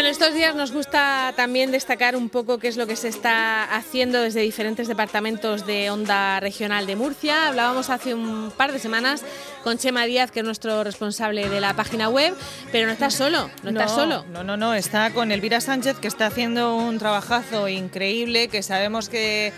Bueno, estos días nos gusta también destacar un poco qué es lo que se está haciendo desde diferentes departamentos de Onda Regional de Murcia. Hablábamos hace un par de semanas con Chema Díaz, que es nuestro responsable de la página web, pero no está solo, no, está solo. No, no, no, está con Elvira Sánchez, que está haciendo un trabajazo increíble, que sabemos que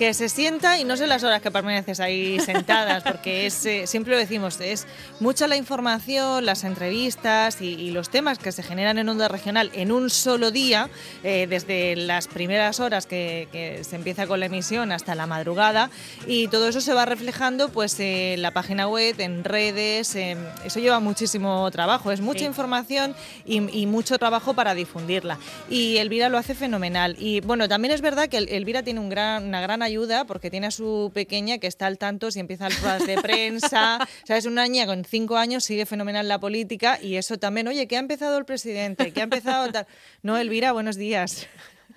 que se sienta y no sé las horas que permaneces ahí sentadas, porque es, eh, siempre lo decimos, es mucha la información, las entrevistas y, los temas que se generan en Onda Regional en un solo día, eh, desde las primeras horas que, se empieza con la emisión hasta la madrugada, y todo eso se va reflejando pues en la página web, en redes, eso lleva muchísimo trabajo, es mucha información y, mucho trabajo para difundirla. Y Elvira lo hace fenomenal. Y bueno, también es verdad que Elvira tiene un gran, una gran ayuda porque tiene a su pequeña que está al tanto si empiezan ruedas de prensa. ¿Sabes? Una niña con cinco años sigue fenomenal la política y eso también, oye, ¿qué ha empezado el presidente? ¿Qué ha empezado tal? No, Elvira, buenos días.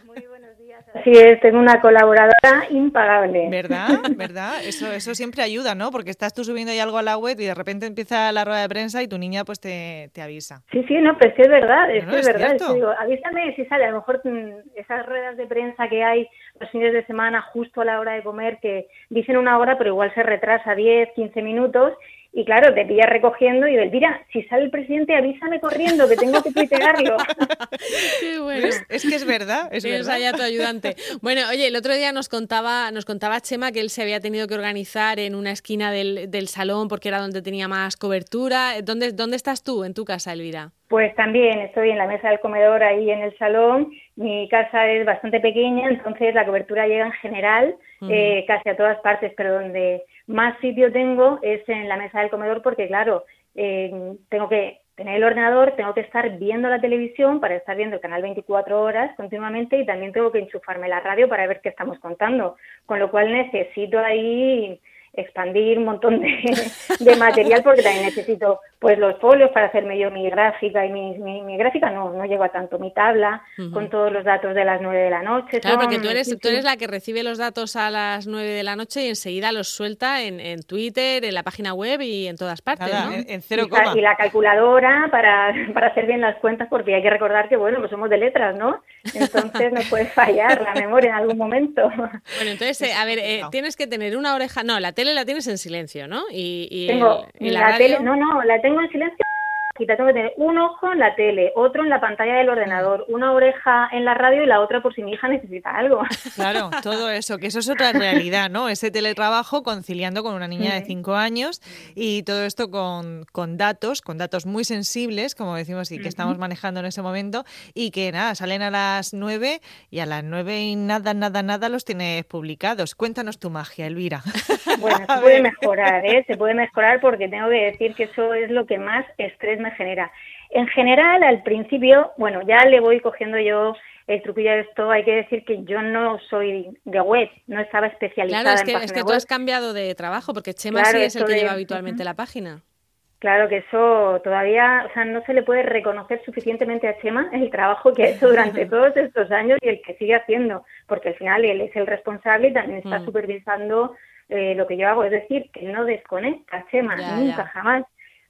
Muy buenos días. Así es, tengo una colaboradora impagable. ¿Verdad? ¿Verdad? Eso, eso siempre ayuda, ¿no? Porque estás tú subiendo ahí algo a la web y de repente empieza la rueda de prensa y tu niña pues te, te avisa. Sí, sí, no, pues es verdad, es, es, verdad. digo, avísame si sale, a lo mejor mm, esas ruedas de prensa que hay los fines de semana justo a la hora de comer, que dicen una hora, pero igual se retrasa 10, 15 minutos y claro, te pillas recogiendo y del, mira, si sale el presidente, avísame corriendo, que tengo que tuitearlo. Qué bueno. Es, que es verdad, es verdad. ya tu ayudante. Bueno, oye, el otro día nos contaba, nos contaba Chema que él se había tenido que organizar en una esquina del, del salón porque era donde tenía más cobertura. ¿Dónde, ¿Dónde estás tú en tu casa, Elvira? Pues también estoy en la mesa del comedor ahí en el salón. Mi casa es bastante pequeña, entonces la cobertura llega en general eh, casi a todas partes, pero donde más sitio tengo es en la mesa del comedor porque, claro, eh, tengo que tener el ordenador, tengo que estar viendo la televisión para estar viendo el canal 24 horas continuamente y también tengo que enchufarme la radio para ver qué estamos contando, con lo cual necesito ahí expandir un montón de, material porque también necesito pues los folios para hacerme yo mi gráfica y mi, mi, gráfica no, no llego a tanto, mi tabla con todos los datos de las nueve de la noche. Claro, porque tú eres, tú eres la que recibe los datos a las nueve de la noche y enseguida los suelta en, en Twitter, en la página web y en todas partes, en, cero y, la, calculadora para, para hacer bien las cuentas porque hay que recordar que, bueno, pues somos de letras, ¿no? Entonces no puede fallar la memoria en algún momento. Bueno, entonces, eh, a ver, eh, tienes que tener una oreja, no, la tele la tienes en silencio, ¿no? Y, Tengo la, tele, no, no, la tengo en silencio y tengo que tener un ojo en la tele, otro en la pantalla del ordenador, una oreja en la radio y la otra por si mi hija necesita algo. Claro, todo eso, que eso es otra realidad, ¿no? Ese teletrabajo conciliando con una niña de cinco años y todo esto con, con datos, con datos muy sensibles, como decimos, y que estamos manejando en ese momento, y que nada, salen a las nueve y a las nueve y nada, nada, nada los tienes publicados. Cuéntanos tu magia, Elvira. Bueno, se puede mejorar, ¿eh? Se puede mejorar porque tengo que decir que eso es lo que más estrés me genera. En general, al principio, bueno, ya le voy cogiendo yo el truquillo de esto, hay que decir que yo no soy de web, no estaba especializada claro, es que, es que tú has cambiado de trabajo, porque Chema sí es el que lleva habitualmente la página. Claro que eso todavía, o sea, no se le puede reconocer suficientemente a Chema el trabajo que ha hecho durante todos estos años y el que sigue haciendo, porque al final él es el responsable y también está mm. supervisando eh, lo que yo hago, es decir, que no desconecta Chema, nunca, jamás.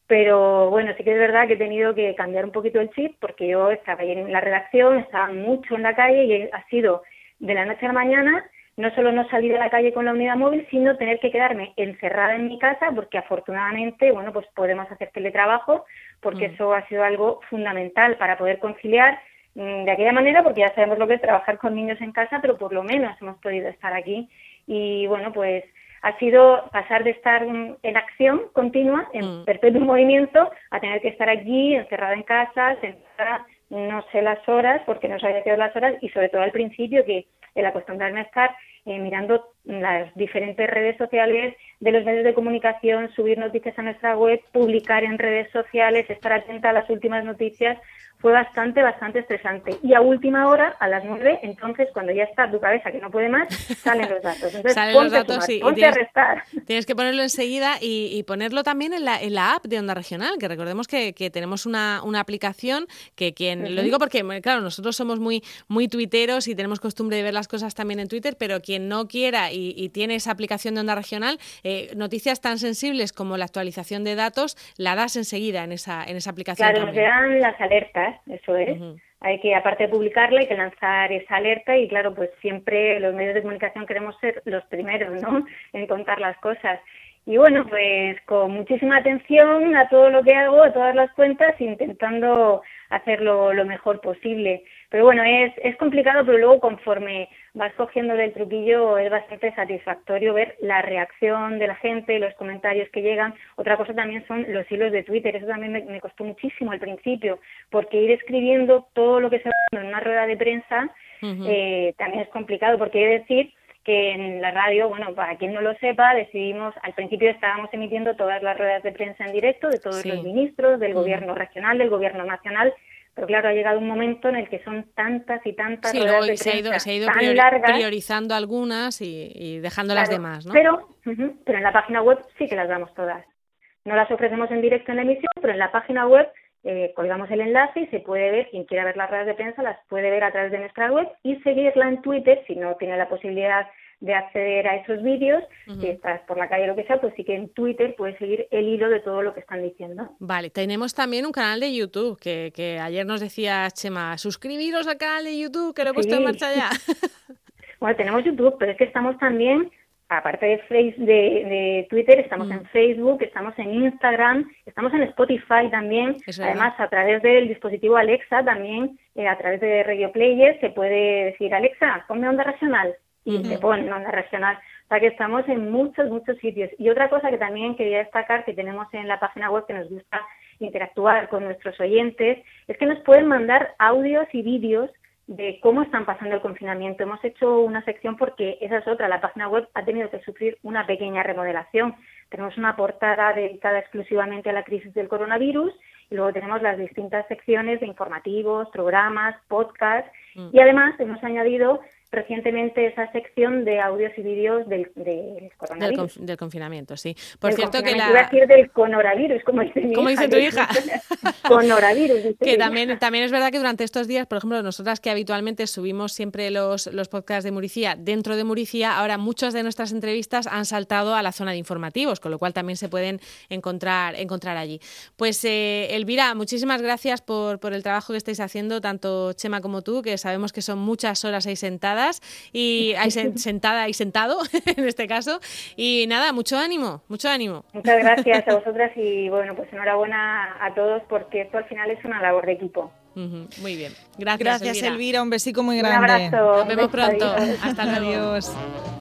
Pero bueno, sí que es verdad que he tenido que cambiar un poquito el chip porque yo estaba ahí en la redacción, estaba mucho en la calle y ha sido de la noche a la mañana no solo no salir a la calle con la unidad móvil, sino tener que quedarme encerrada en mi casa porque afortunadamente, bueno, pues podemos hacer teletrabajo porque mm. eso ha sido algo fundamental para poder conciliar mm, de aquella manera porque ya sabemos lo que es trabajar con niños en casa, pero por lo menos hemos podido estar aquí y bueno, pues ha sido pasar de estar en acción continua, en mm. perpetuo movimiento, a tener que estar allí, encerrada en casa, sentada, no sé las horas, porque no sabía qué las horas, y sobre todo al principio, que el acostumbrarme a estar eh, mirando las diferentes redes sociales de los medios de comunicación, subir noticias a nuestra web, publicar en redes sociales, estar atenta a las últimas noticias, fue bastante, bastante estresante. Y a última hora, a las nueve, entonces, cuando ya está tu cabeza que no puede más, salen los datos. Entonces, salen los datos y, tienes, a restar. Tienes que ponerlo enseguida y, ponerlo también en la, en la app de Onda Regional, que recordemos que, tenemos una, una, aplicación que quien, lo digo porque, claro, nosotros somos muy, muy tuiteros y tenemos costumbre de ver las cosas también en Twitter, pero quien no quiera y, tiene esa aplicación de Onda Regional, eh, noticias tan sensibles como la actualización de datos, la das enseguida en esa, en esa aplicación. Claro, nos dan las alertas eso es. hay que, aparte de publicarla, hay que lanzar esa alerta y claro, pues siempre los medios de comunicación queremos ser los primeros, ¿no? En contar las cosas. Y bueno, pues con muchísima atención a todo lo que hago, a todas las cuentas, intentando hacerlo lo mejor posible. Pero bueno, es, es complicado, pero luego conforme vas cogiendo del truquillo es bastante satisfactorio ver la reacción de la gente, los comentarios que llegan. Otra cosa también son los hilos de Twitter. Eso también me, costó muchísimo al principio, porque ir escribiendo todo lo que se va en una rueda de prensa eh, también es complicado, porque hay que decir que en la radio, bueno, para quien no lo sepa, decidimos, al principio estábamos emitiendo todas las ruedas de prensa en directo de todos los ministros, del gobierno regional, del gobierno nacional, pero claro, ha llegado un momento en el que son tantas y tantas ruedas de se ha ido, se ha ido priorizando algunas y, dejando las demás, ¿no? Pero, pero en la página web sí que las damos todas. No las ofrecemos en directo en la emisión, pero en la página web eh, colgamos el enlace y se puede ver, quien quiera ver las redes de prensa las puede ver a través de nuestra web y seguirla en Twitter si no tiene la posibilidad de acceder a esos vídeos, si estás por la calle o lo que sea, pues sí que en Twitter puedes seguir el hilo de todo lo que están diciendo. Vale, tenemos también un canal de YouTube, que, que ayer nos decía Chema, suscribiros al canal de YouTube, que lo he puesto en marcha ya. bueno, tenemos YouTube, pero es que estamos también aparte de, face, de, Twitter, estamos en mm. Facebook, estamos en Instagram, estamos en Spotify también. Además, a través del dispositivo Alexa, también eh, a través de Radio Player, se puede decir, Alexa, ponme onda racional y se pone onda racional. O sea que estamos en muchos, muchos sitios. Y otra cosa que también quería destacar que tenemos en la página web que nos gusta interactuar con nuestros oyentes es que nos pueden mandar audios y vídeos de cómo están pasando el confinamiento. Hemos hecho una sección porque esa es otra. La página web ha tenido que sufrir una pequeña remodelación. Tenemos una portada dedicada exclusivamente a la crisis del coronavirus y luego tenemos las distintas secciones de informativos, programas, podcasts mm. y además hemos añadido recientemente esa sección de audios y vídeos del, del coronavirus. Del, confinamiento, sí. Por cierto que la... Iba a decir del coronavirus, como dice mi ¿Cómo dice tu hija? coronavirus. que también, también es verdad que durante estos días, por ejemplo, nosotras que habitualmente subimos siempre los, los podcasts de Muricía dentro de Muricía, ahora muchas de nuestras entrevistas han saltado a la zona de informativos, con lo cual también se pueden encontrar, encontrar allí. Pues eh, Elvira, muchísimas gracias por, por el trabajo que estáis haciendo, tanto Chema como tú, que sabemos que son muchas horas ahí sentadas y hay sentada y sentado en este caso. Y nada, mucho ánimo, mucho ánimo. Muchas gracias a vosotras y bueno, pues enhorabuena a todos porque esto al final es una labor de equipo. muy bien. Gracias, Gracias, Elvira. Un besico muy grande. Un abrazo. Nos vemos pronto. Hasta luego. Adiós.